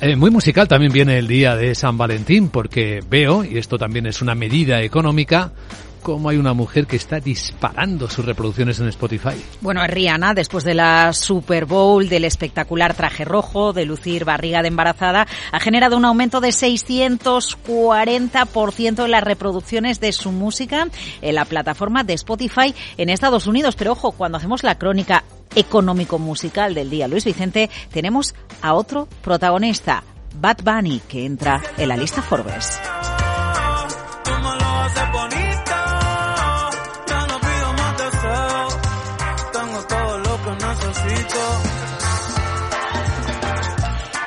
Eh, muy musical también viene el día de San Valentín porque veo, y esto también es una medida económica, cómo hay una mujer que está disparando sus reproducciones en Spotify. Bueno, Rihanna, después de la Super Bowl, del espectacular traje rojo, de lucir barriga de embarazada, ha generado un aumento de 640% en las reproducciones de su música en la plataforma de Spotify en Estados Unidos. Pero ojo, cuando hacemos la crónica económico-musical del día. Luis Vicente, tenemos a otro protagonista, Bad Bunny, que entra en la lista Forbes.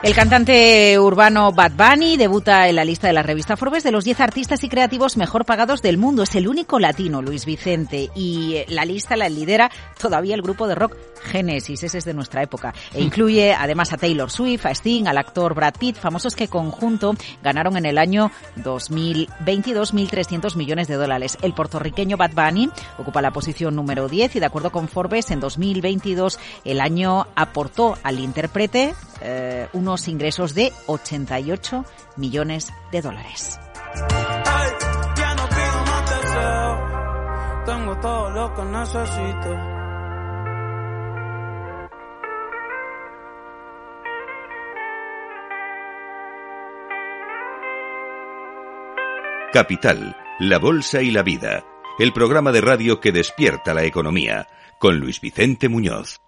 El cantante urbano Bad Bunny debuta en la lista de la revista Forbes de los 10 artistas y creativos mejor pagados del mundo. Es el único latino, Luis Vicente, y la lista la lidera todavía el grupo de rock Genesis, ese es de nuestra época. E incluye además a Taylor Swift, a Sting, al actor Brad Pitt, famosos que conjunto ganaron en el año 2022 1.300 millones de dólares. El puertorriqueño Bad Bunny ocupa la posición número 10 y de acuerdo con Forbes en 2022 el año aportó al intérprete eh, unos ingresos de 88 millones de dólares. tengo todo lo que necesito. Capital, la Bolsa y la Vida, el programa de radio que despierta la economía, con Luis Vicente Muñoz.